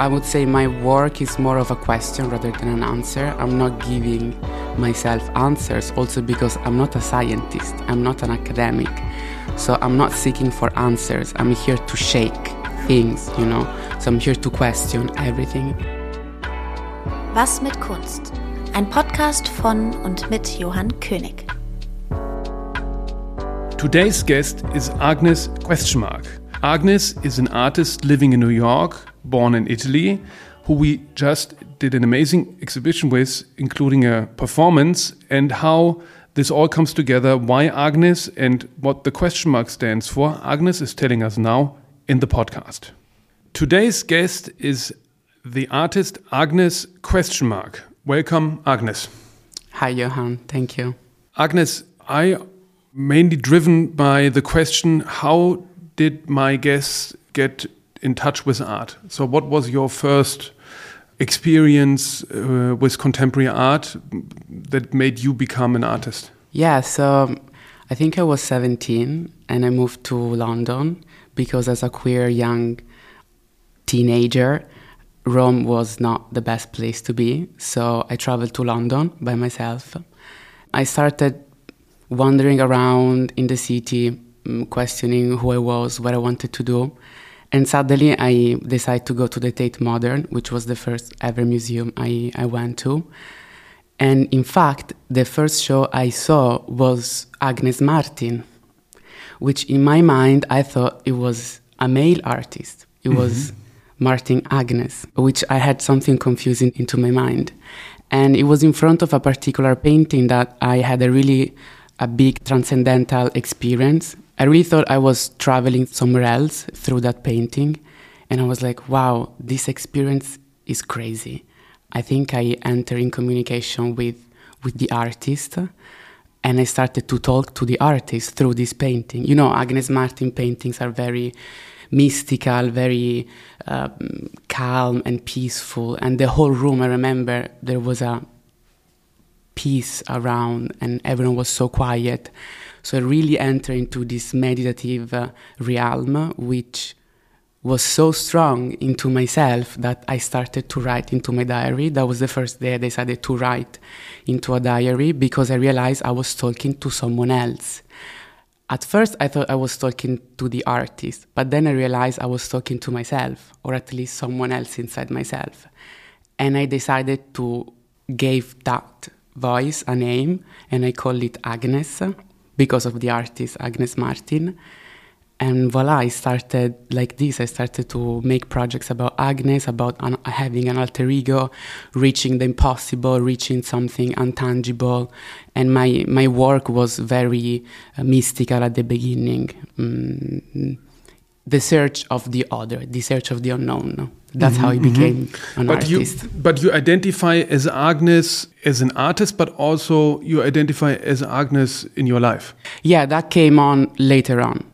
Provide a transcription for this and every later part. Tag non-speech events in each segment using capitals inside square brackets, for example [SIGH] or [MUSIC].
I would say my work is more of a question rather than an answer. I'm not giving myself answers, also because I'm not a scientist, I'm not an academic. So I'm not seeking for answers. I'm here to shake things, you know. So I'm here to question everything. Was mit Kunst? Ein Podcast von und mit Johann König. Today's guest is Agnes Questionmark. Agnes is an artist living in New York, born in Italy, who we just did an amazing exhibition with, including a performance, and how this all comes together, why Agnes and what the question mark stands for. Agnes is telling us now in the podcast. Today's guest is the artist Agnes Question Mark. Welcome, Agnes. Hi, Johann. Thank you. Agnes, I mainly driven by the question how did my guests get in touch with art? So, what was your first experience uh, with contemporary art that made you become an artist? Yeah, so I think I was 17 and I moved to London because as a queer young teenager, Rome was not the best place to be. So I traveled to London by myself. I started wandering around in the city, questioning who I was, what I wanted to do. And suddenly I decided to go to the Tate Modern, which was the first ever museum I, I went to. And in fact, the first show I saw was Agnes Martin, which in my mind I thought it was a male artist. It mm-hmm. was Martin Agnes, which I had something confusing into my mind. And it was in front of a particular painting that I had a really a big transcendental experience. I really thought I was traveling somewhere else through that painting. And I was like, wow, this experience is crazy. I think I entered in communication with, with the artist and I started to talk to the artist through this painting. You know, Agnes Martin paintings are very mystical, very um, calm and peaceful. And the whole room, I remember there was a peace around and everyone was so quiet. So I really entered into this meditative uh, realm, which was so strong into myself that I started to write into my diary. That was the first day I decided to write into a diary because I realized I was talking to someone else. At first, I thought I was talking to the artist, but then I realized I was talking to myself, or at least someone else inside myself. And I decided to give that voice a name, and I call it Agnes because of the artist Agnes Martin. And voila, I started like this. I started to make projects about Agnes, about having an alter ego, reaching the impossible, reaching something untangible. And my, my work was very uh, mystical at the beginning. Mm, the search of the other, the search of the unknown. That's mm-hmm, how he mm-hmm. became mm-hmm. an but artist. You, but you identify as Agnes as an artist, but also you identify as Agnes in your life. Yeah, that came on later on,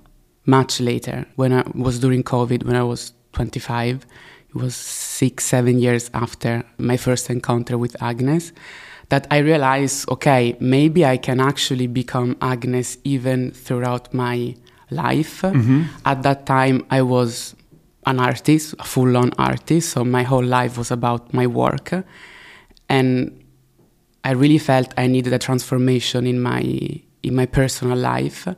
much later, when I was during COVID, when I was 25. It was six, seven years after my first encounter with Agnes that I realized, okay, maybe I can actually become Agnes even throughout my life. Mm-hmm. At that time, I was an artist, a full on artist, so my whole life was about my work. And I really felt I needed a transformation in my, in my personal life.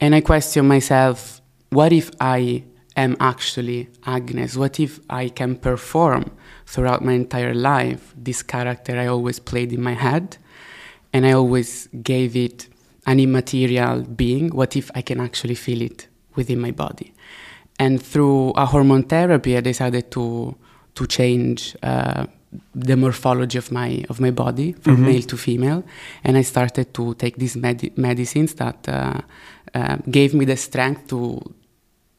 And I questioned myself what if I am actually Agnes? What if I can perform throughout my entire life this character I always played in my head? And I always gave it an immaterial being, what if I can actually feel it within my body? And through a hormone therapy, I decided to to change uh, the morphology of my of my body from mm-hmm. male to female, and I started to take these med- medicines that uh, uh, gave me the strength to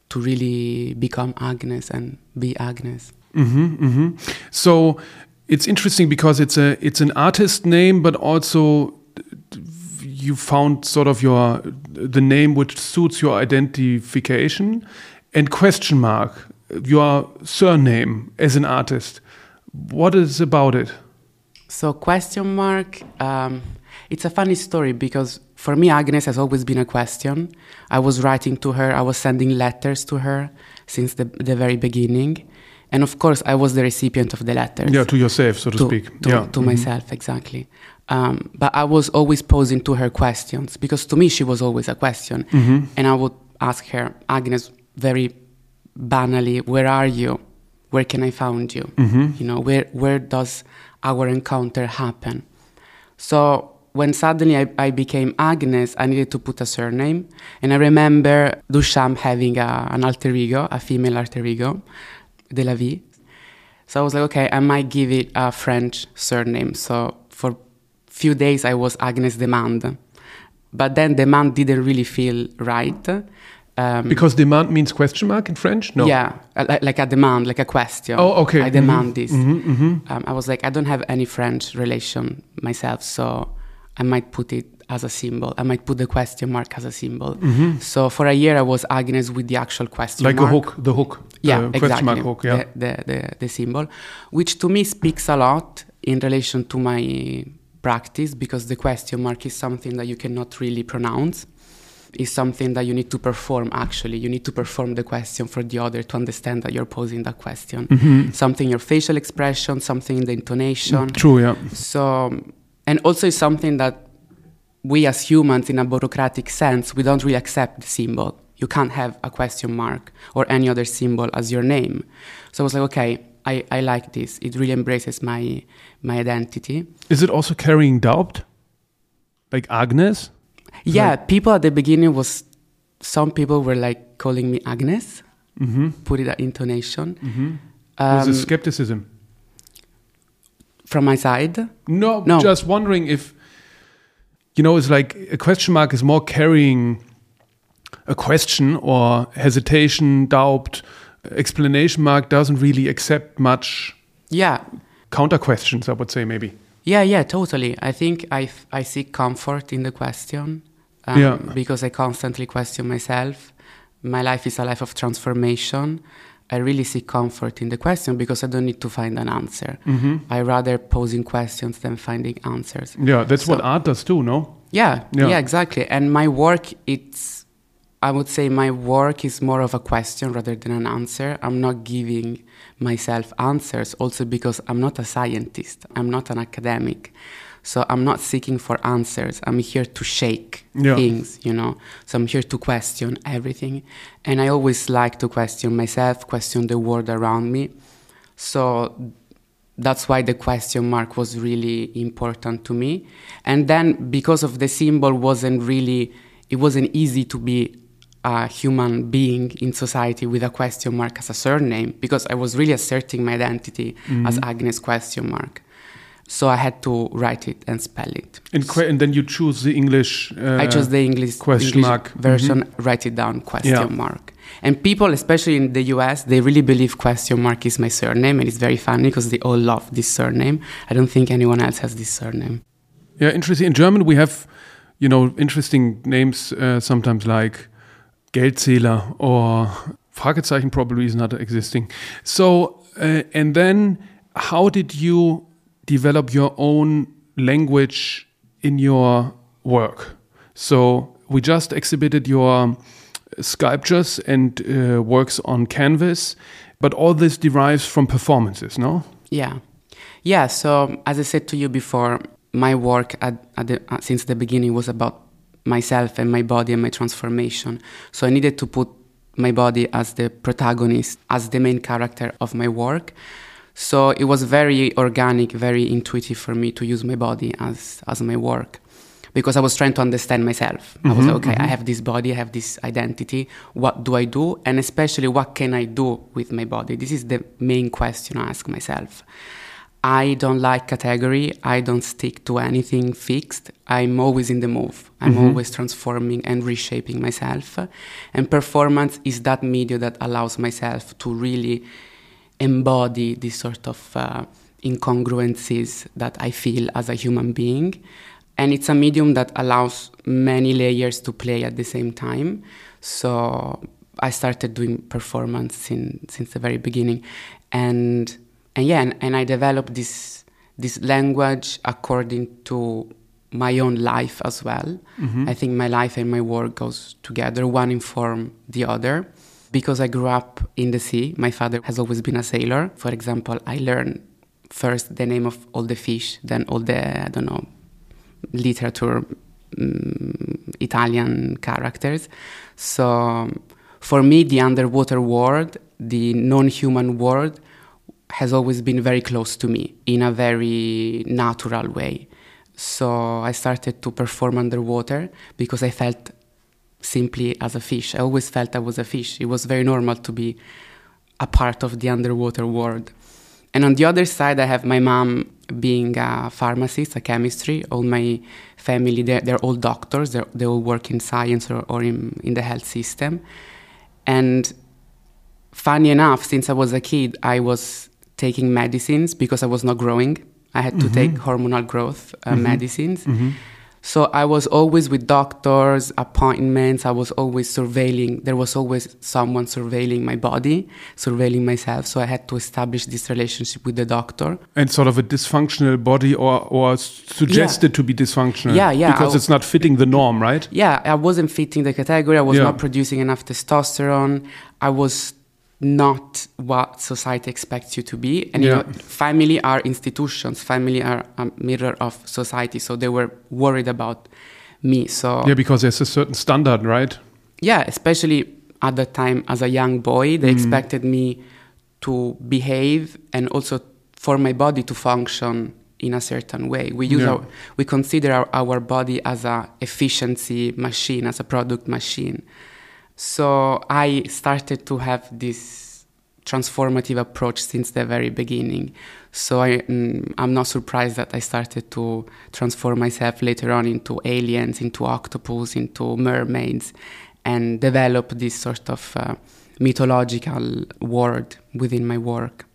to really become Agnes and be Agnes. Mm-hmm, mm-hmm. So it's interesting because it's a it's an artist name, but also you found sort of your the name which suits your identification and question mark your surname as an artist what is about it so question mark um, it's a funny story because for me agnes has always been a question i was writing to her i was sending letters to her since the, the very beginning And of course, I was the recipient of the letters. Yeah, to yourself, so to, to, speak. To, yeah. to myself, exactly. Um, but I was always posing to her questions because to me she was always a question. Mm-hmm. And I would ask her, Agnes, very banally, where are you? Where can I find you? Mm-hmm. You know, where, where does our encounter happen? So when suddenly I, I became Agnes, I needed to put a surname. And I remember Duchamp having a, an alter ego, a female alter ego, De La Vie. So I was like, okay, I might give it a French surname. So for few days I was Agnes Demand. But then demand didn't really feel right. Um, Because demand means question mark in French? No. Yeah, like, like a demand, like a question. Oh, okay. I demand this. Mhm, mhm. Um, I was like, I don't have any French relation myself, so I might put it as a symbol. I might put the question mark as a symbol. So for a year, I was Agnes with the actual question Mm-hmm. Like mark. a hook, the hook. Yeah, the exactly. question mark hook, yeah. The, the, the, the symbol, which to me speaks a lot in relation to my practice because the question mark is something that you cannot really pronounce. Is something that you need to perform actually. You need to perform the question for the other to understand that you're posing that question. Mm-hmm. Something in your facial expression, something in the intonation. True, yeah. So, and also it's something that we as humans, in a bureaucratic sense, we don't really accept the symbol. You can't have a question mark or any other symbol as your name. So I was like, okay, I, I like this. It really embraces my my identity. Is it also carrying doubt? Like Agnes? Yeah, people at the beginning was some people were like calling me Agnes, Mm-hmm. put it at intonation. Mm-hmm. Was Um, it skepticism? from my side, No, No. just wondering if you know, it's like a question mark is more carrying a question or hesitation, doubt. Explanation mark doesn't really accept much yeah, counter questions, I would say maybe. Yeah, yeah, totally. I think i, I seek comfort in the question um, Yeah. because I constantly question myself. My life is a life of transformation. I really seek comfort in the question because I don't need to find an answer. Mm-hmm. I rather posing questions than finding answers. Yeah, that's what art does too, no? Yeah, Yeah. yeah, exactly. And my work, it's, I would say my work is more of a question rather than an answer. I'm not giving myself answers also because I'm not a scientist, I'm not an academic. So I'm not seeking for answers. I'm here to shake Yeah. things, you know. So I'm here to question everything. And I always like to question myself, question the world around me. So that's why the question mark was really important to me and then because of the symbol wasn't really it wasn't easy to be a human being in society with a question mark as a surname because i was really asserting my identity as agnes question mark so i had to write it and spell it And, que- and then you choose the English. Uh, I chose the English, question English mark. version, write it down, question Yeah. mark. And people, especially in the US, they really believe question mark is my surname, and it's very funny because they all love this surname. I don't think anyone else has this surname. Yeah, interesting. In German, we have, you know, interesting names uh, sometimes like Geldzähler or Fragezeichen probably is not existing. So, uh, and then how did you develop your own language in your work? So, we just exhibited your sculptures and uh, works on canvas, but all this derives from performances, no? Yeah, yeah. So as I said to you before, my work at, at the, uh, since the beginning was about myself and my body and my transformation. So I needed to put my body as the protagonist, as the main character of my work. So it was very organic, very intuitive for me to use my body as as my work. Because I was trying to understand myself. I was like, mm-hmm, okay, I mm-hmm. have this body, I have this identity. What do I do? And especially, what can I do with my body? This is the main question I ask myself. I don't like category. I don't stick to anything fixed. I'm always in the move. I'm always transforming and reshaping myself. And performance is that media that allows myself to really embody this sort of uh, incongruencies that I feel as a human being. And it's a medium that allows many layers to play at the same time. So I started doing performance sin, since the very beginning. And, and yeah, and, and I developed this, this language according to my own life as well. I think my life and my work goes together, one inform the other. because I grew up in the sea. My father has always been a sailor. For example, I learned first the name of all the fish, then all the, I don't know, literature, um, Italian characters. So for me, the underwater world, the non human world, has always been very close to me in a very natural way. So I started to perform underwater because I felt simply as a fish. I always felt I was a fish. It was very normal to be a part of the underwater world. And on the other side, I have my mom being a pharmacist, a chemistry. All my family, they're, they're all doctors. They're, they all work in science or, or in, in the health system. And funny enough, since I was a kid, I was taking medicines because I was not growing. I had to mm-hmm. take hormonal growth uh, mm-hmm. medicines. Mm-hmm. So I was always with doctors, appointments. I was always surveilling. There was always someone surveilling my body, surveilling myself. So I had to establish this relationship with the doctor. And sort of a dysfunctional body, or or suggested yeah. to be dysfunctional. Yeah, yeah. Because it's not fitting the norm, right? Yeah, I wasn't fitting the category. I was yeah. not producing enough testosterone. I was not what society expects you to be. And yeah. you know, family are institutions. Family are a mirror of society. So they were worried about me. So yeah, because there's a certain standard, right? Yeah, especially at the time as a young boy, they mm. expected me to behave and also for my body to function in a certain way. We use yeah. our, we consider our, our body as a efficiency machine, as a product machine. So I started to have this transformative approach since the very beginning. So I, mm, not surprised that I started to transform myself later on into aliens, into octopus, into mermaids, and develop this sort of uh, mythological world within my work.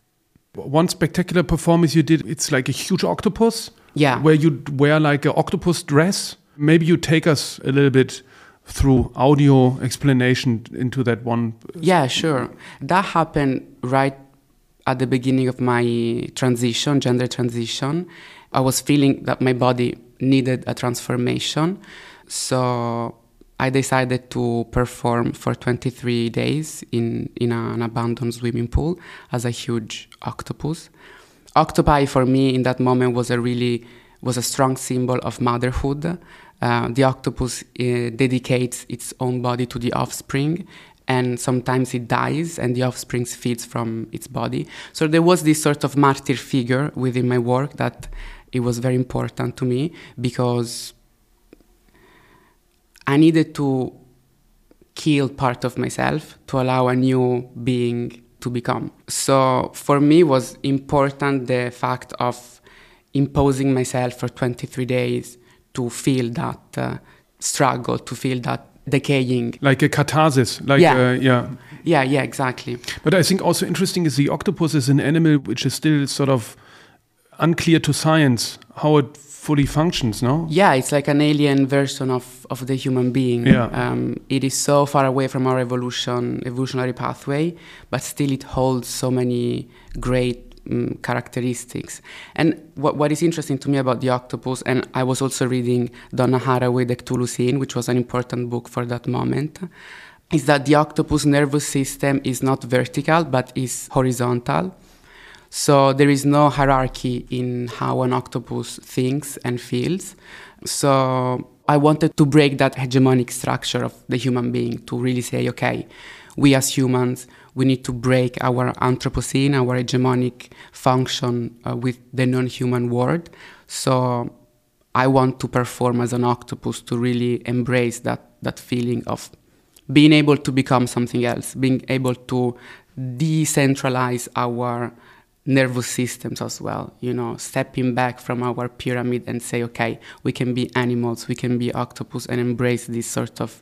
One spectacular performance you did, it's like a huge octopus. Yeah. Where you wear like an octopus dress. Maybe you take us a little bit through audio explanation into that one? Uh, yeah, sure. That happened right at the beginning of my transition, gender transition. I was feeling that my body needed a transformation. So I decided to perform for 23 days in, in an abandoned swimming pool as a huge octopus. Octopi for me in that moment was a really was a strong symbol of motherhood uh, the octopus uh, dedicates its own body to the offspring and sometimes it dies and the offspring feeds from its body. So there was this sort of martyr figure within my work that it was very important to me because i needed to kill part of myself to allow a new being to become. So for me was important the fact of imposing myself for 23 days to feel that uh, struggle, to feel that decaying. Like a catharsis. Like yeah. Uh, yeah. Yeah, yeah, exactly. But I think also interesting is the octopus is an animal which is still sort of unclear to science how it fully functions, no? Yeah, it's like an alien version of, of the human being. Yeah. Um, it is so far away from our evolution, evolutionary pathway, but still it holds so many great um, characteristics. And what, what is interesting to me about the octopus, and I was also reading Donna Haraway, The Cthulhu which was an important book for that moment, is that the octopus nervous system is not vertical but is horizontal. So there is no hierarchy in how an octopus thinks and feels. So I wanted to break that hegemonic structure of the human being to really say, okay, we as humans, we need to break our Anthropocene, our hegemonic function uh, with the non human world. So I want to perform as an octopus to really embrace that, that feeling of being able to become something else, being able to decentralize our nervous systems as well, you know, stepping back from our pyramid and say, okay, we can be animals, we can be octopus and embrace this sort of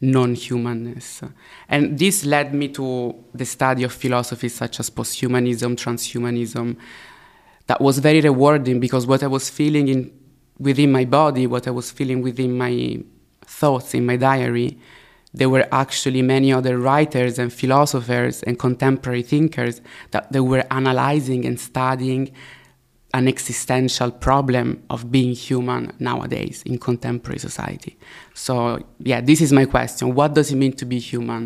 non-humanness. And this led me to the study of philosophies such as posthumanism, transhumanism. That was very rewarding because what I was feeling in within my body, what I was feeling within my thoughts in my diary, there were actually many other writers and philosophers and contemporary thinkers that they were analyzing and studying an existential problem of being human nowadays in contemporary society. So, yeah, this is my question. What does it mean to be human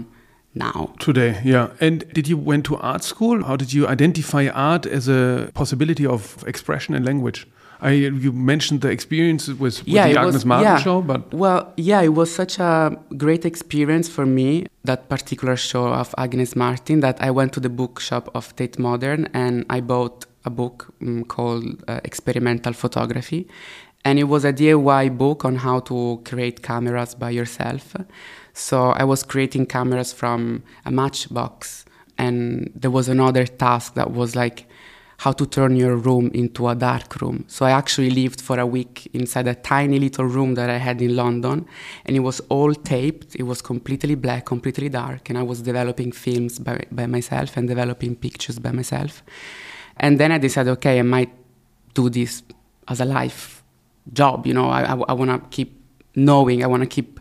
now. Today, yeah. And did you went to art school? How did you identify art as a possibility of expression and language? I, you mentioned the experience with, with Yeah, the Agnes was- Martin yeah. show, but Well, yeah, it was such a great experience for me, that particular show of Agnes Martin, that I went to the bookshop of Tate Modern and I bought a book mm, called uh, Experimental Photography. And it was a DIY book on how to create cameras by yourself. So I was creating cameras from a matchbox. And there was another task that was like how to turn your room into a dark room. So I actually lived for a week inside a tiny little room that I had in London, and it was all taped. It was completely black, completely dark, and I was developing films by, by myself and developing pictures by myself. And then I decided, okay, I might do this as a life job. You know, I, I, I want to keep knowing, I want to keep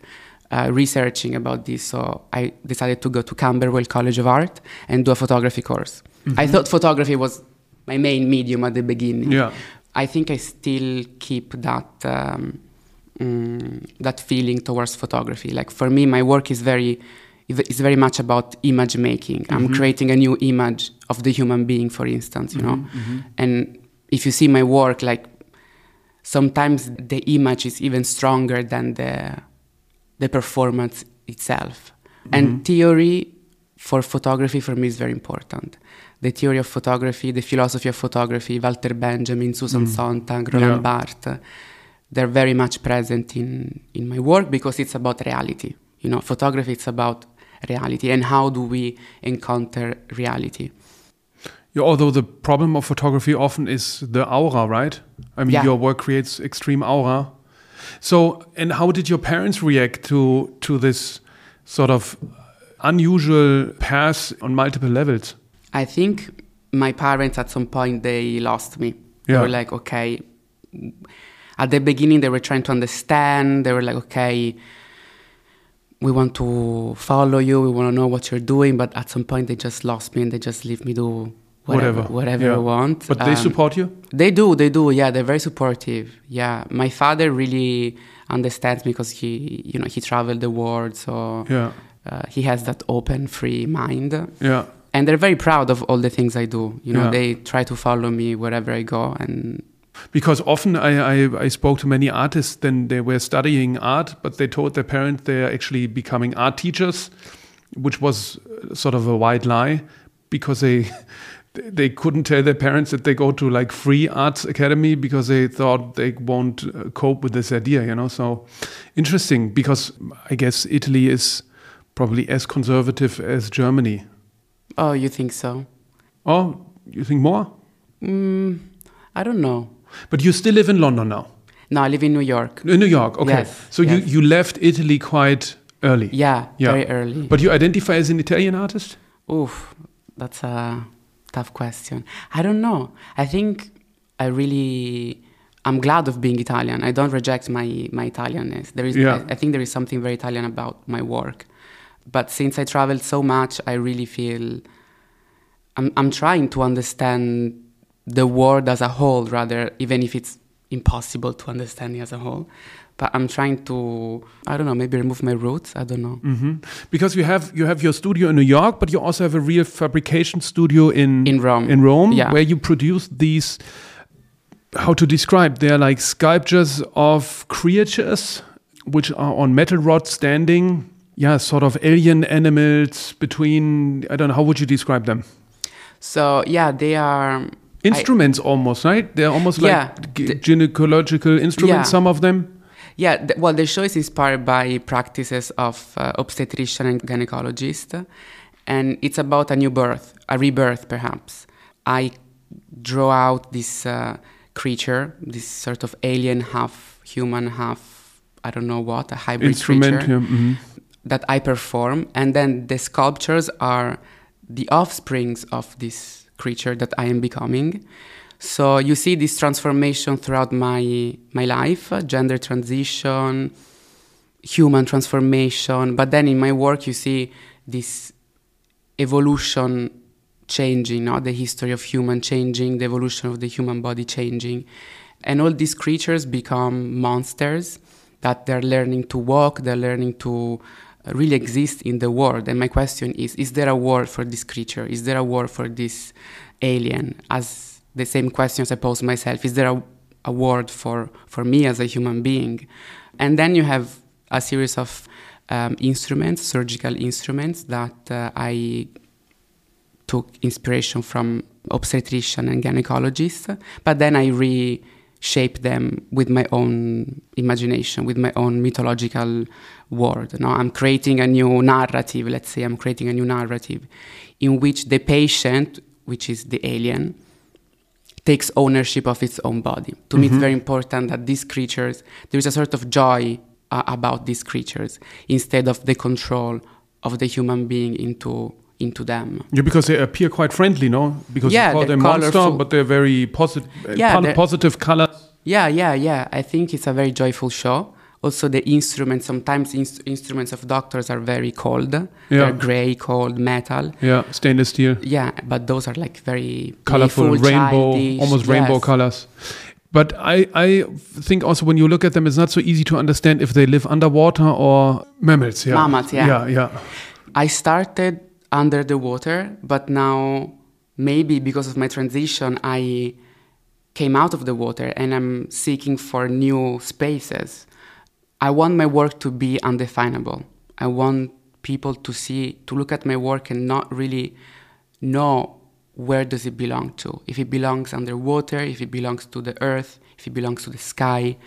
uh, researching about this. So I decided to go to Camberwell College of Art and do a photography course. I thought photography was my main medium at the beginning. Yeah. I think I still keep that um, mm, that feeling towards photography. Like for me, my work is very is very much about image making. I'm mm-hmm. creating a new image of the human being, for instance, you know. Mm-hmm, mm-hmm. And if you see my work, like sometimes the image is even stronger than the the performance itself. And theory for photography for me is very important. The theory of photography, the philosophy of photography, Walter Benjamin, Susan mm. Sontag, Roland Yeah. Barthes, they're very much present in, in my work because it's about reality. You know, photography it's about reality and how do we encounter reality. yeah, although the problem of photography often is the aura, right? I mean, Yeah. your work creates extreme aura. So, and how did your parents react to to this sort of unusual path on multiple levels? I think my parents at some point they lost me. They were like, okay. At the beginning, they were trying to understand. They were like, okay, we want to follow you. We want to know what you're doing. But at some point, they just lost me and they just leave me do whatever, Whatever. whatever Yeah. I want. But they Um, support you. They do, they do. Yeah, they're very supportive. Yeah, my father really understands me because he, you know, he traveled the world, so Yeah, uh, he has that open, free mind yeah. and they're very proud of all the things I do. You know, Yeah. they try to follow me wherever I go, and Because often I, I, I spoke to many artists, then they were studying art, but they told their parents they're actually becoming art teachers, which was uh, sort of a white lie because they [LAUGHS] they couldn't tell their parents that they go to like free arts academy because they thought they won't uh, cope with this idea, you know. So interesting because I guess Italy is probably as conservative as Germany. oh, you think so? Oh, you think more? Mm, I don't know. But you still live in London now. No, I live in New York. In New York, okay. Yes, so you, you left Italy quite early. Yeah, Yeah. very early. But you identify as an Italian artist? Oof, that's a tough question. I don't know. I think I really. I'm glad of being Italian. I don't reject my my Italianness. There is, Yeah. I, I think there is something very Italian about my work. But since I traveled so much, I really feel I'm I'm trying to understand the world as a whole, rather, even if it's impossible to understand it as a whole. But I'm trying to, I don't know, maybe remove my roots. I don't know. hmm Because you have you have your studio in New York, but you also have a real fabrication studio in In Rome. in Rome, Yeah. where you produce these. How to describe? They're like sculptures of creatures which are on metal rods standing. Yeah, sort of alien animals between. I don't know. How would you describe them? So yeah, they are I- Instruments, almost right? They're almost like Yeah, g- the- gynecological instruments. Yeah. Some of them. Yeah, th- well, the show is inspired by practices of uh, obstetrician and gynecologist, and it's about a new birth, a rebirth, perhaps. I draw out this uh, creature, this sort of alien, half human, half I don't know what, a hybrid instrument. creature Yeah. mhm. that I perform, and then the sculptures are the offsprings of this creature that I am becoming. So you see this transformation throughout my my life, gender transition, human transformation, but then in my work you see this evolution changing, not the history of human changing, the evolution of the human body changing. And all these creatures become monsters that they're learning to walk, they're learning to really exist in the world. And my question is is there a world for this creature? Is there a world for this alien? As the same questions I pose myself is there a, a word for, for me as a human being? And then you have a series of um, instruments, surgical instruments, that uh, I took inspiration from obstetrician and gynecologists, but then I reshaped them with my own imagination, with my own mythological world. No, I'm creating a new narrative. Let's say I'm creating a new narrative in which the patient, which is the alien, takes ownership of its own body. To mm-hmm. me, it's very important that these creatures, there is a sort of joy uh, about these creatures instead of the control of the human being into into them. Yeah, because they appear quite friendly, no? Because yeah, you call them monster, but they're very posit- uh, yeah, they're, positive colors. Yeah, yeah, yeah. I think it's a very joyful show. Also, the instruments, sometimes in- instruments of doctors are very cold. Yeah. They're gray, cold, metal. Yeah, stainless steel. Yeah, but those are like very colorful, rainbow, childish. almost rainbow colors. But I, I think also when you look at them, it's not so easy to understand if they live underwater or mammals. Yeah. Mammals, yeah. Yeah, yeah. I started under the water, but now maybe because of my transition, I came out of the water and I'm seeking for new spaces. I want my work to be undefinable. I want people to see, to look at my work and not really know where does it belong to? If it belongs underwater, if it belongs to the earth, if it belongs to the sky,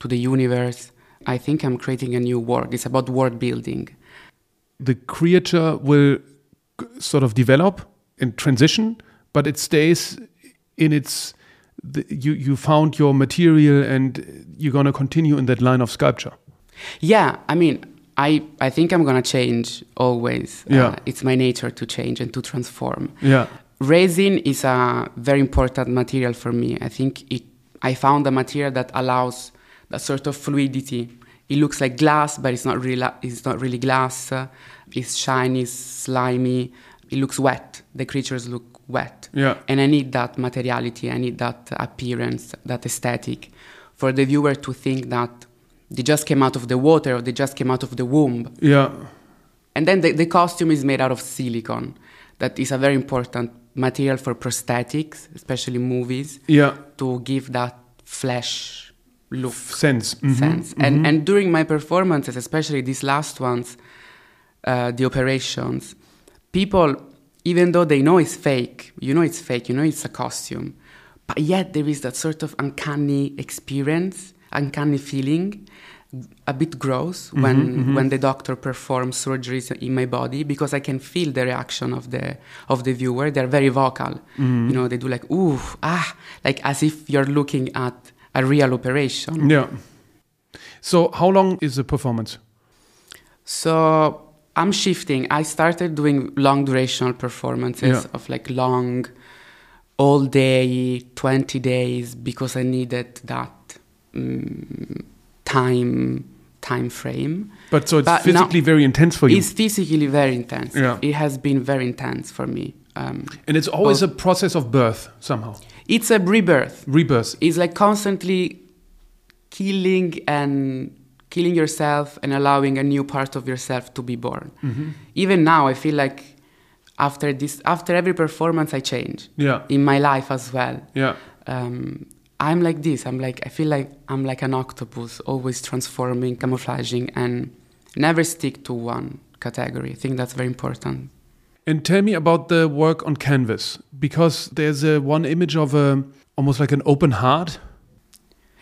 to the universe. I think I'm creating a new world. It's about world building. The creature will sort of develop and transition, but it stays in its. The, you you found your material and you're gonna continue in that line of sculpture. Yeah, I mean, I, I think I'm gonna change always. Yeah. Uh, it's my nature to change and to transform. Yeah. Resin is a very important material for me. I think it. I found a material that allows that sort of fluidity. It looks like glass, but it's not really. It's not really glass. It's shiny, slimy. It looks wet. The creatures look wet. Yeah. And I need that materiality. I need that appearance, that aesthetic, for the viewer to think that they just came out of the water or they just came out of the womb. Yeah. And then the, the costume is made out of silicone. That is a very important material for prosthetics, especially movies. Yeah. To give that flesh look. Sense. Mm-hmm. Sense. Mm-hmm. And, and during my performances, especially these last ones, uh, the operations, people, even though they know it's fake, you know it's fake, you know it's a costume, but yet there is that sort of uncanny experience, uncanny feeling a bit gross mm-hmm, when mm-hmm. when the doctor performs surgeries in my body because I can feel the reaction of the of the viewer. They're very vocal. Mm-hmm. You know, they do like ooh ah, like as if you're looking at a real operation. Yeah. So how long is the performance? So I'm shifting. I started doing long durational performances yeah. of like long, all day, 20 days because I needed that. Um, time time frame. But so it's but physically very intense for you. It's physically very intense. Yeah. It has been very intense for me. Um, and it's always a process of birth somehow. It's a rebirth. Rebirth. It's like constantly killing and killing yourself and allowing a new part of yourself to be born. Mm-hmm. Even now, I feel like after this, after every performance, I change. Yeah. In my life as well. Yeah. Um, I'm like this. I'm like I feel like I'm like an octopus, always transforming, camouflaging, and never stick to one category. I think that's very important. And tell me about the work on canvas because there's a one image of a almost like an open heart.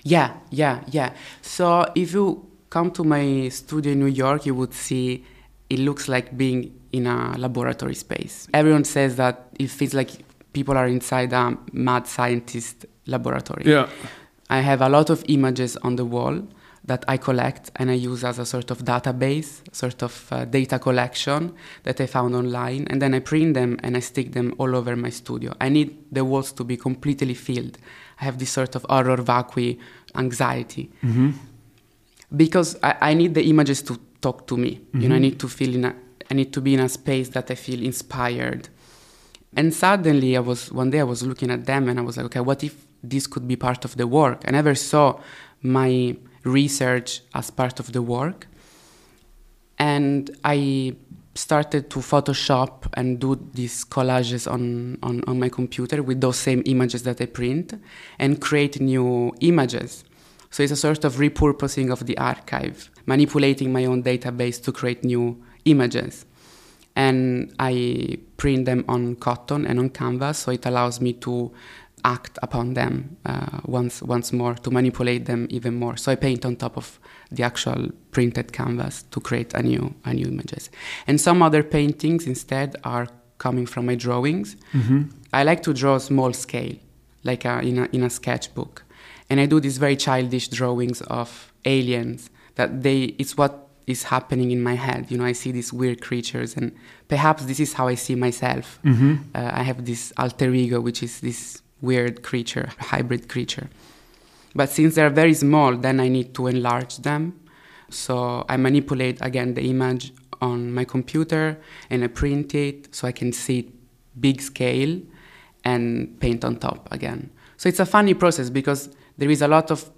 Yeah, yeah, yeah. So if you come to my studio in New York, you would see it looks like being in a laboratory space. Everyone says that it feels like people are inside a mad scientist laboratory. Yeah. I have a lot of images on the wall that I collect and I use as a sort of database, sort of uh, data collection that I found online, and then I print them and I stick them all over my studio. I need the walls to be completely filled. I have this sort of horror vacui anxiety mm-hmm. because I, I, need the images to talk to me. Mm-hmm. You know, I mm-hmm. need to feel in a, I need to be in a space that I feel inspired. And suddenly, I was one day I was looking at them and I was like, okay, what if this could be part of the work. I never saw my research as part of the work. and I started to Photoshop and do these collages on, on, on my computer with those same images that I print and create new images. So it's a sort of repurposing of the archive, manipulating my own database to create new images. And I print them on cotton and on canvas, so it allows me to act upon them uh, once once more to manipulate them even more. So I paint on top of the actual printed canvas to create a new a new images. And some other paintings instead are coming from my drawings. Mm-hmm. I like to draw small scale, like a, in a in a sketchbook, and I do these very childish drawings of aliens. That they it's what is happening in my head. You know, I see these weird creatures, and perhaps this is how I see myself. Mm-hmm. Uh, I have this alter ego, which is this weird creature, hybrid creature. But since they're very small, then I need to enlarge them. So I manipulate again the image on my computer and I print it so I can see it big scale and paint on top again. So it's a funny process because there is a lot of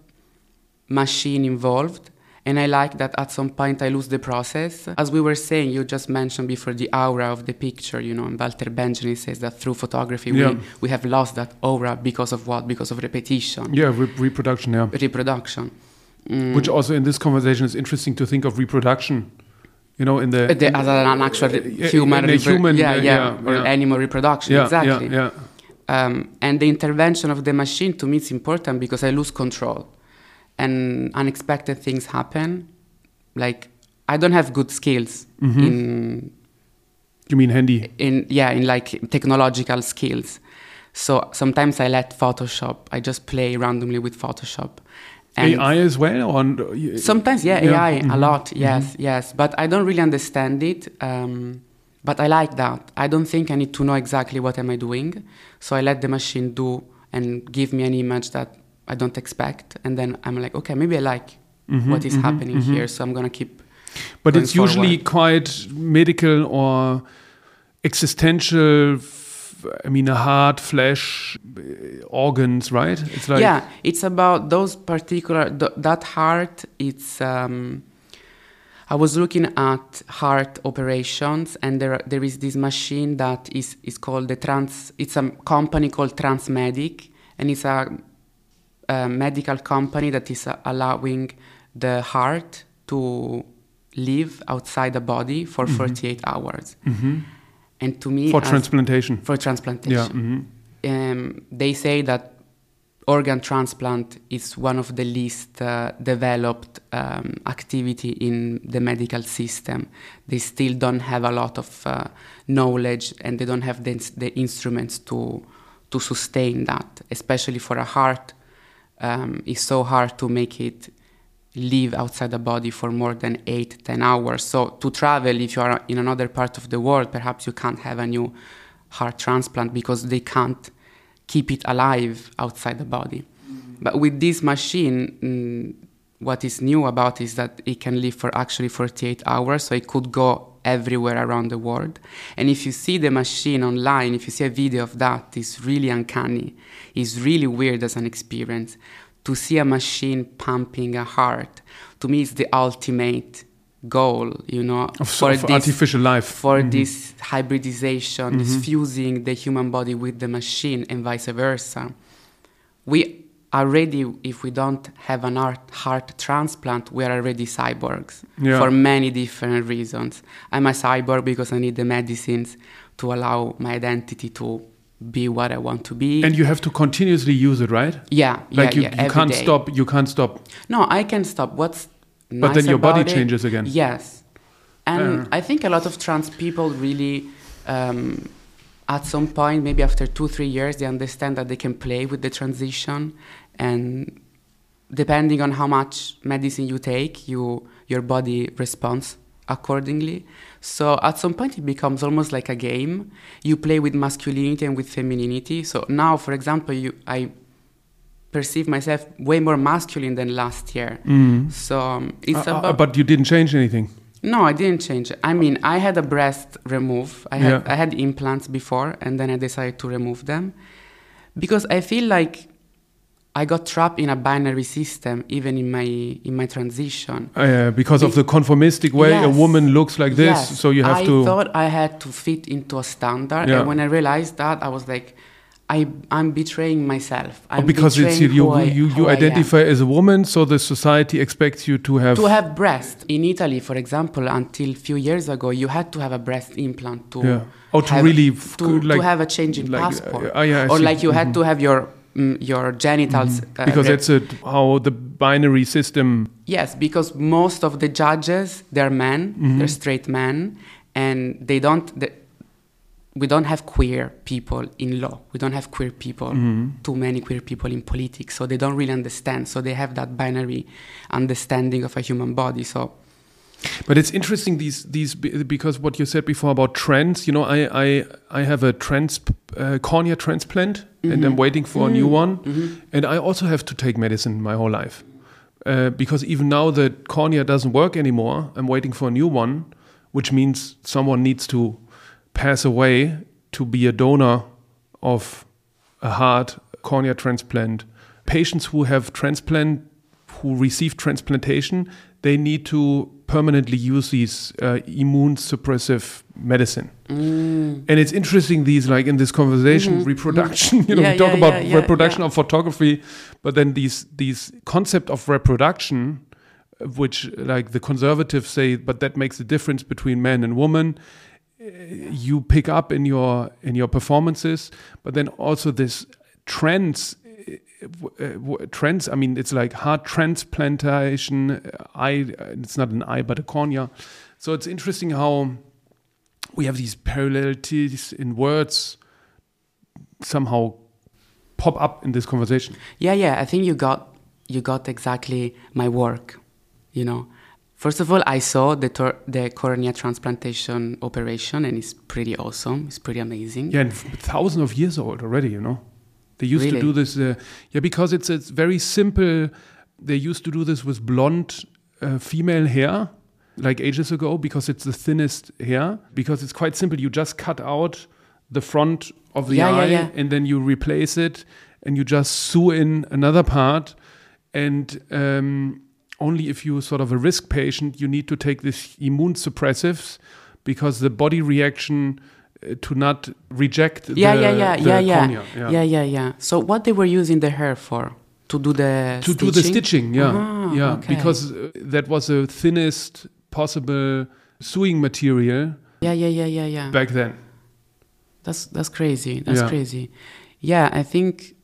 machine involved and I like that at some point I lose the process. As we were saying, you just mentioned before the aura of the picture, you know, and Walter Benjamin says that through photography Yeah. we, we have lost that aura because of what? Because of repetition, Yeah, re- reproduction. Yeah, reproduction. Mm. which also in this conversation is interesting to think of reproduction. You know, in the, Uh, the, as an actual Yeah, human, in repro- human, yeah, uh, yeah, yeah, or yeah. animal reproduction, yeah, exactly. yeah, yeah. Um, and the intervention of the machine to me is important because I lose control, and unexpected things happen. Like I don't have good skills Mhm. in You mean handy? in yeah in like technological skills. So sometimes I let Photoshop. I just play randomly with Photoshop. And AI as well, or uh, Sometimes, yeah, Yeah, AI a mhm, lot, yes, yes. But I don't really understand it. Um, but I like that. I don't think I need to know exactly what am I doing. So I let the machine do and give me an image that I don't expect, and then I'm like, okay, maybe I like Mhm, what is mhm, happening mhm. here. So I'm gonna keep. But it's usually quite medical or existential. I mean, a heart, flesh, uh, organs, right? It's like yeah, it's about those particular th- that heart. It's. Um, I was looking at heart operations, and there there is this machine that is is called the Trans. It's a company called Transmedic, and it's a, a medical company that is allowing the heart to live outside the body for 48 hours. Mhm. And to me, for transplantation. for transplantation Yeah. mhm. um, they say that organ transplant is one of the least uh, developed um, activity in the medical system. They still don't have a lot of uh, knowledge and they don't have the, the instruments to to sustain that. Especially for a heart, um, it's so hard to make it live outside the body for more than eight, ten hours. So to travel, if you are in another part of the world, perhaps you can't have a new heart transplant because they can't keep it alive outside the body. But with this machine, mm, what is new about is that it can live for actually 48 hours, so it could go everywhere around the world. And if you see the machine online, if you see a video of that, it's really uncanny. It's really weird as an experience. To see a machine pumping a heart, to me, it's the ultimate goal, you know, Of, of artificial life. for Mhm. this hybridization, this Mhm. fusing the human body with the machine and vice versa. We already, if we don't have an heart, heart transplant, we are already cyborgs Yeah. for many different reasons. I'm a cyborg because I need the medicines to allow my identity to be what I want to be. and you have to continuously use it, right? yeah, Like yeah, you, yeah, you can't day. stop. You can't stop. No, I can stop. What's But then nice your body it- changes again. Yes, and Yeah. I think a lot of trans people really, um, at some point, maybe after two three years, they understand that they can play with the transition, and depending on how much medicine you take, you your body responds accordingly. So at some point, it becomes almost like a game. You play with masculinity and with femininity. So now, for example, you I perceive myself way more masculine than last year. Mm. So um, it's Uh, uh, about. but you didn't change anything. no, I didn't change. I mean, I had a breast remove. I had Yeah. I had implants before, and then I decided to remove them because I feel like I got trapped in a binary system, even in my in my transition. Uh, because of the conformistic way, a woman looks like this, Yes. so you have I to. I thought I had to fit into a standard, Yeah. and when I realized that, I was like, I I'm betraying myself. Oh, I'm because it's you, you, I- you, you identify as a woman, so the society expects you to have. to have breast in Italy, for example, until few years ago, you had to have a breast implant to Yeah. Oh, to have, really f- to, like- to have a change in like, uh, passport, uh, yeah, or see. like you had Mhm. to have your mm, your genitals uh, because that's a, how the binary system. Yes, because most of the judges they're men, Mm-hmm. they're straight men, and they don't. They, we don't have queer people in law. We don't have queer people. Mm-hmm. Too many queer people in politics, so they don't really understand. So they have that binary understanding of a human body. So But it's interesting these these because what you said before about trends. You know, I I I have a trans uh, cornea transplant, and Mm-hmm. I'm waiting for a new one, and I also have to take medicine my whole life. Uh, because even now the cornea doesn't work anymore. I'm waiting for a new one, which means someone needs to pass away to be a donor of a heart cornea transplant. Patients who have transplant, who receive transplantation, they need to permanently use these uh, immune suppressive medicine. Mm. And it's interesting these like in this conversation reproduction. [LAUGHS] You know, Mm-hmm. Yeah, we talk yeah, about yeah, reproduction of photography, but then these these concept of reproduction, which like the conservatives say, but that makes a difference between man and woman. uh, You pick up in your in your performances, but then also this trends. Trends. I mean, it's like heart transplantation. Eye. It's not an eye, but a cornea. So it's interesting how we have these parallelities in words somehow pop up in this conversation. Yeah, yeah. I think you got you got exactly my work. You know, first of all, I saw the tor- the cornea transplantation operation, and it's pretty awesome. It's pretty amazing. Yeah, and thousands of years old already, you know. They used Really? to do this, uh, yeah, because it's it's very simple. They used to do this with blonde uh, female hair, like ages ago, because it's the thinnest hair. Because it's quite simple. You just cut out the front of the Yeah, yeah, eye, yeah. and then you replace it, and you just sew in another part. And um, only if you're sort of a risk patient, you need to take this immune suppressives because the body reaction to not reject yeah, the, yeah, yeah, the yeah, yeah, cornea. yeah, yeah, yeah. So what they were using the hair for? To do the To do the stitching, yeah, Ah, yeah, okay. because uh, that was the thinnest possible sewing material yeah, yeah, yeah, yeah, yeah. back then. That's that's crazy. That's Yeah. crazy. Yeah, I think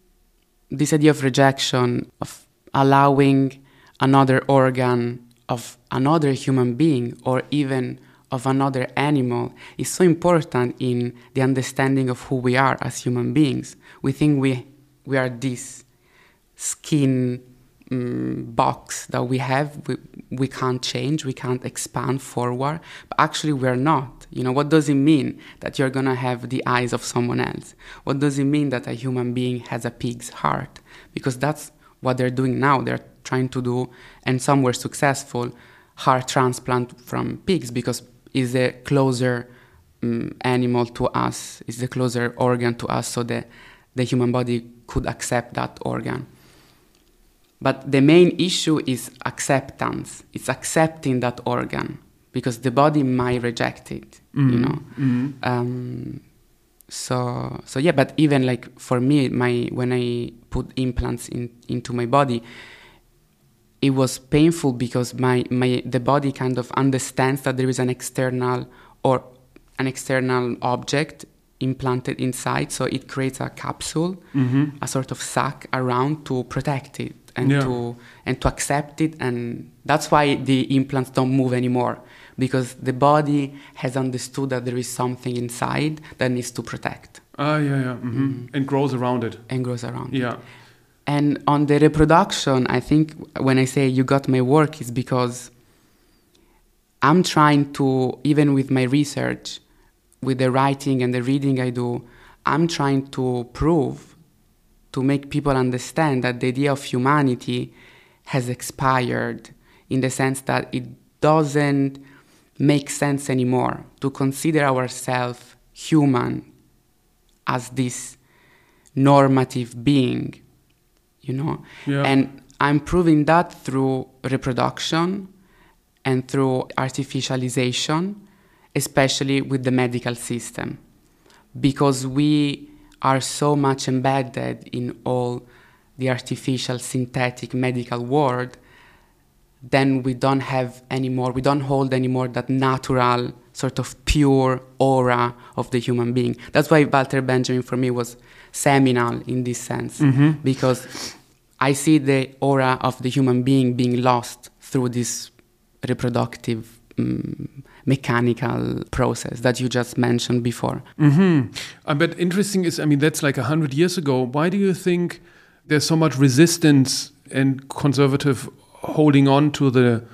this idea of rejection, of allowing another organ of another human being or even of another animal is so important in the understanding of who we are as human beings. We think we we are this skin mm, box that we have. We, we can't change we can't expand forward but actually we're not. You know what does it mean that you're gonna have the eyes of someone else? What does it mean that a human being has a pig's heart? Because that's what they're doing now. They're trying to do and some were successful heart transplant from pigs because is a closer um, animal to us is the closer organ to us so that the human body could accept that organ but the main issue is acceptance. It's accepting that organ because the body might reject it, you know. Um, so so yeah, but even like for me, my when I put implants in into my body, it was painful because my, my the body kind of understands that there is an external or an external object implanted inside, so it creates a capsule, a sort of sac around to protect it and Yeah. to and to accept it, and that's why the implants don't move anymore because the body has understood that there is something inside that needs to protect Ah, yeah, yeah, hmm and grows around it. and grows around. Yeah, And on the reproduction, I think when I say you got my work is because I'm trying to, even with my research, with the writing and the reading I do, I'm trying to prove, to make people understand that the idea of humanity has expired in the sense that it doesn't make sense anymore to consider ourselves human as this normative being you know. Yeah. And I'm proving that through reproduction and through artificialization, especially with the medical system, because we are so much embedded in all the artificial, synthetic medical world, then we don't have anymore, we don't hold anymore that natural, sort of pure aura of the human being. That's why Walter Benjamin for me was seminal in this sense, mm-hmm. because I see the aura of the human being being lost through this reproductive mm, mechanical process that you just mentioned before. Mm-hmm. Uh, but interesting is, I mean, that's like a hundred years ago. Why do you think there's so much resistance and conservative holding on to the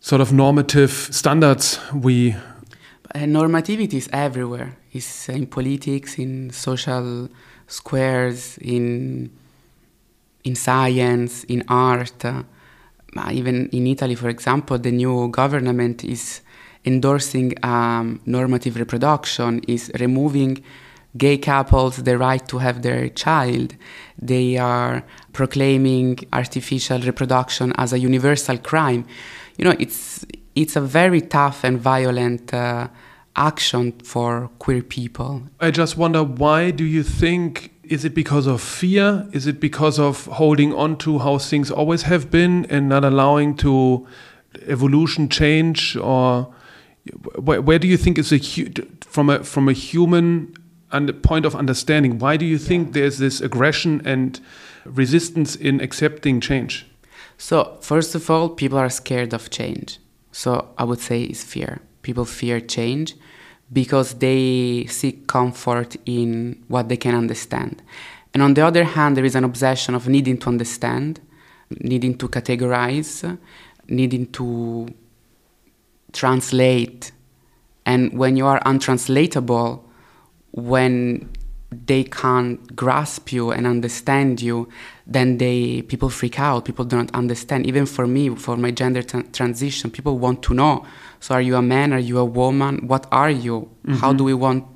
sort of normative standards we? And normativity is everywhere. It's in politics, in social squares, in in science, in art. Uh, even in Italy, for example, the new government is endorsing um, normative reproduction, is removing gay couples the right to have their child. They are proclaiming artificial reproduction as a universal crime. You know, it's it's a very tough and violent uh, action for queer people. I just wonder why do you think is it because of fear? Is it because of holding on to how things always have been and not allowing to evolution change or where, where do you think is a from a from a human and point of understanding why do you think there's this aggression and resistance in accepting change So, first of all, people are scared of change. So, I would say it's fear. People fear change because they seek comfort in what they can understand. And on the other hand, there is an obsession of needing to understand, needing to categorize, needing to translate. And when you are untranslatable, when they can't grasp you and understand you, then they people freak out. People don't understand. Even for me, for my gender tra- transition, people want to know. So, are you a man? Are you a woman? What are you? How do we want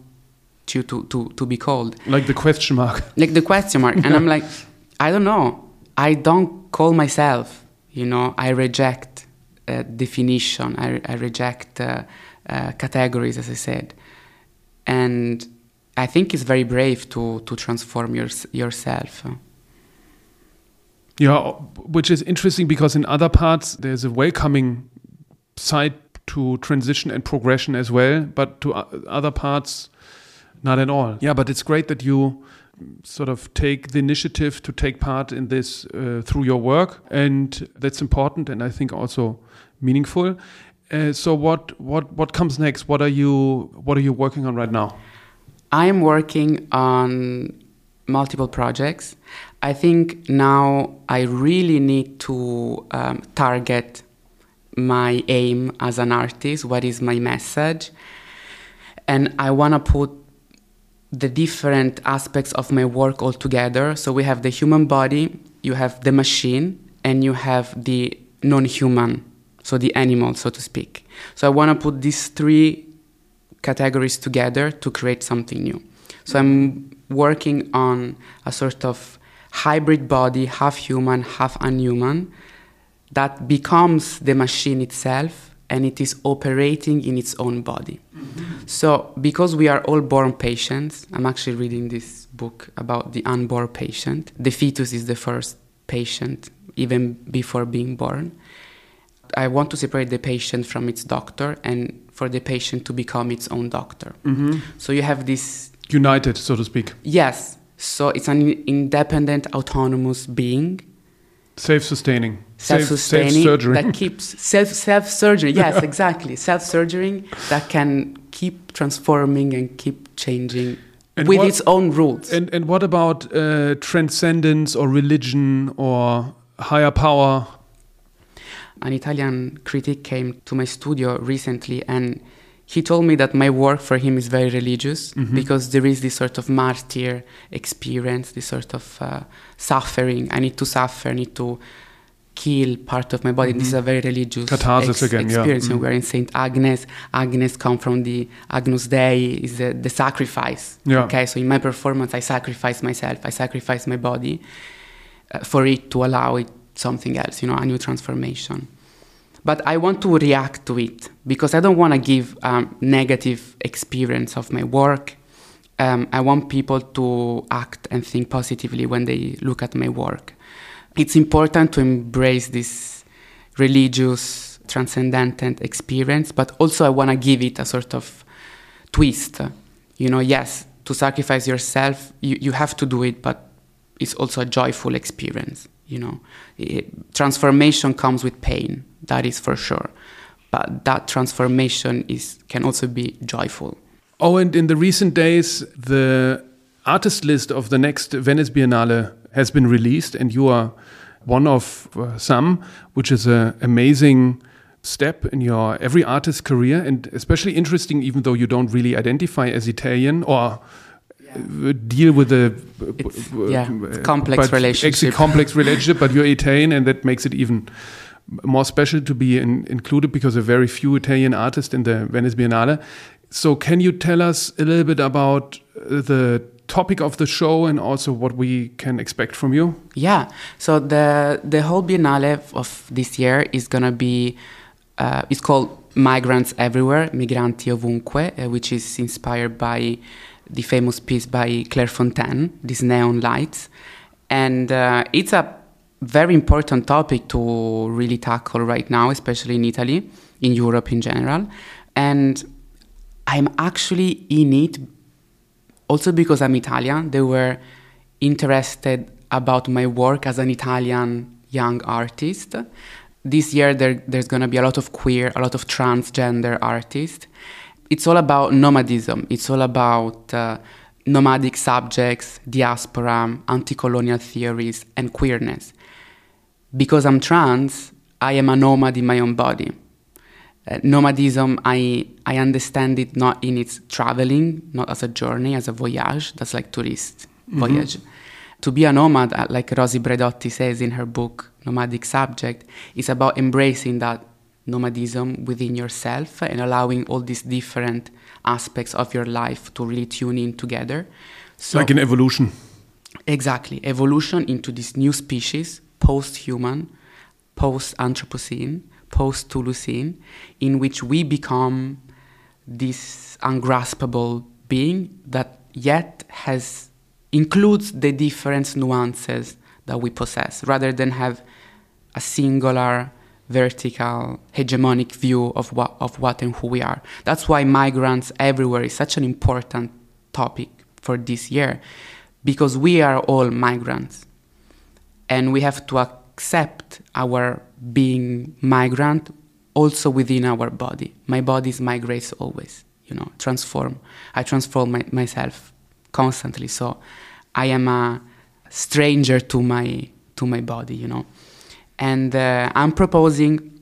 you to, to, to be called? like the question mark [LAUGHS] Like the question mark. And I'm like, [LAUGHS] I don't know. I don't call myself. You know, I reject uh, definition. I, I reject uh, uh, categories, as I said. And I think it's very brave to, to transform your, yourself. Yeah, which is interesting because in other parts there's a welcoming side to transition and progression as well, but to other parts, not at all. Yeah, but it's great that you sort of take the initiative to take part in this uh, through your work, and that's important and I think also meaningful. Uh, so what what what comes next? What are you what are you working on right now? I'm working on multiple projects. I think now I really need to um, target my aim as an artist. What is my message? And I want to put the different aspects of my work all together. So we have the human body, you have the machine, and you have the non human, so the animal, so to speak. So I want to put these three categories together to create something new. So I'm working on a sort of hybrid body, half human, half unhuman, that becomes the machine itself and it is operating in its own body. Mm-hmm. So, because we are all born patients, I'm actually reading this book about the unborn patient. The fetus is the first patient, even before being born. I want to separate the patient from its doctor and for the patient to become its own doctor. Mm-hmm. So, you have this United, so to speak, Yes. So it's an independent, autonomous being, self-sustaining, self-sustaining, self-surgery. that keeps self self surgery. Yes, exactly, self surgery that can keep transforming and keep changing And with what- its own rules. And and what about uh, transcendence or religion or higher power? An Italian critic came to my studio recently and he told me that my work for him is very religious because there is this sort of martyr experience, this sort of uh, suffering. I need to suffer, I need to kill part of my body. This is a very religious Catharsis again, yeah. experience. And Mhm. we're in Saint Agnes. Agnes come from the Agnus Dei, is the, the sacrifice. Yeah. Okay, so in my performance, I sacrifice myself, I sacrifice my body. uh, for it to allow it something else, you know, a new transformation. But I want to react to it because I don't want to give a negative experience of my work. Um, I want people to act and think positively when they look at my work. It's important to embrace this religious, transcendent experience, but also I want to give it a sort of twist. You know, yes, to sacrifice yourself, you, you have to do it, but it's also a joyful experience. You know, it, transformation comes with pain, that is for sure. But that transformation is can also be joyful. Oh, and in the recent days, the artist list of the next Venice Biennale has been released, and you are one of uh, some, which is an amazing step in your every artist's career, and especially interesting, even though you don't really identify as Italian or deal with a it's, yeah, it's complex relationship. Actually, [LAUGHS] complex relationship, but you're Italian, and that makes it even more special to be in, included because there are very few Italian artists in the Venice Biennale. So, can you tell us a little bit about uh, the topic of the show and also what we can expect from you? Yeah. So the the whole Biennale of this year is gonna be uh, it's called Migrants Everywhere, Migranti Ovunque, uh, which is inspired by the famous piece by Claire Fontaine, these neon lights, and uh, it's a very important topic to really tackle right now, especially in Italy, in Europe in general, and I'm actually in it also because I'm Italian. They were interested about my work as an Italian young artist. This year there, there's going to be a lot of queer, a lot of transgender artists. It's all about nomadism. It's all about uh, nomadic subjects, diaspora, anti-colonial theories, and queerness. Because I'm trans, I am a nomad in my own body uh, nomadism, I, I understand it not in its traveling, not as a journey, as a voyage. That's like tourist mm-hmm. voyage. To be a nomad, uh, like Rosi Braidotti says in her book, Nomadic Subject, is about embracing that nomadism within yourself and allowing all these different aspects of your life to really tune in together. So, like an evolution. Exactly. Evolution into this new species, post human, post Anthropocene, post Chthulucene, in which we become this ungraspable being that yet has includes the different nuances that we possess, rather than have a singular vertical hegemonic view of what of what and who we are. That's why migrants everywhere is such an important topic for this year because we are all migrants and we have to accept our being migrant also within our body. My body is migrates always, you know, transform. I transform my, myself constantly. So I am a stranger to my to my body, you know. And uh, I'm proposing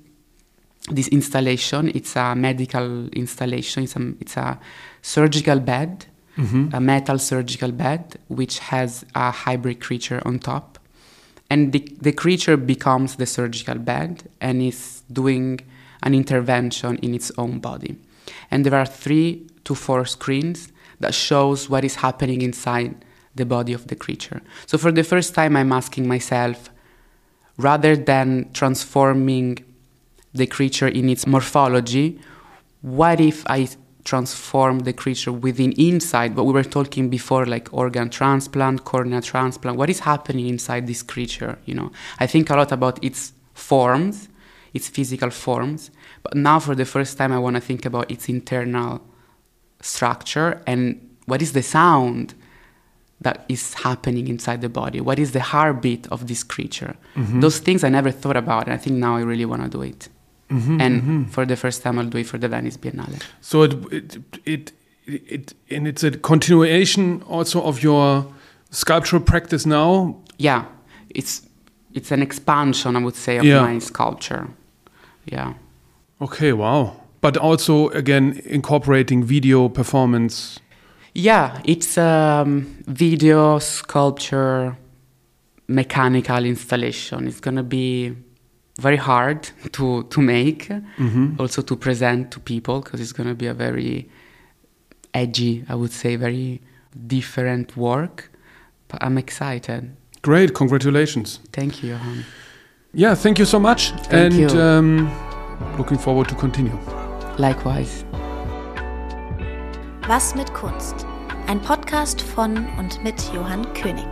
this installation. It's a medical installation. It's a, it's a surgical bed, mm-hmm. a metal surgical bed, which has a hybrid creature on top and the, the creature becomes the surgical bed and is doing an intervention in its own body. And there are three to four screens that shows what is happening inside the body of the creature. So for the first time I'm asking myself rather than transforming the creature in its morphology, what if I transform the creature within inside? What we were talking before like organ transplant cornea transplant. What is happening inside this creature you know? I think a lot about its forms its physical forms. But now for the first time i want to think about its internal structure and what is the sound that is happening inside the body what is the heartbeat of this creature mm-hmm. those things i never thought about and i think now i really want to do it Mm-hmm, and mm-hmm. for the first time, I'll do it for the Venice Biennale. So it, it, it, it, and it's a continuation also of your sculptural practice now. Yeah, it's it's an expansion, I would say, of yeah. my sculpture. Yeah. Okay. Wow. But also again incorporating video performance. Yeah, it's um, video sculpture mechanical installation. It's gonna be very hard to to make, mm-hmm. also to present to people because it's going to be a very edgy, I would say, very different work. But I'm excited. Great, congratulations. Thank you, Johann. Yeah, thank you so much. Thank and you. Um, looking forward to continue. Likewise. Was mit Kunst? Ein Podcast von und mit Johann König.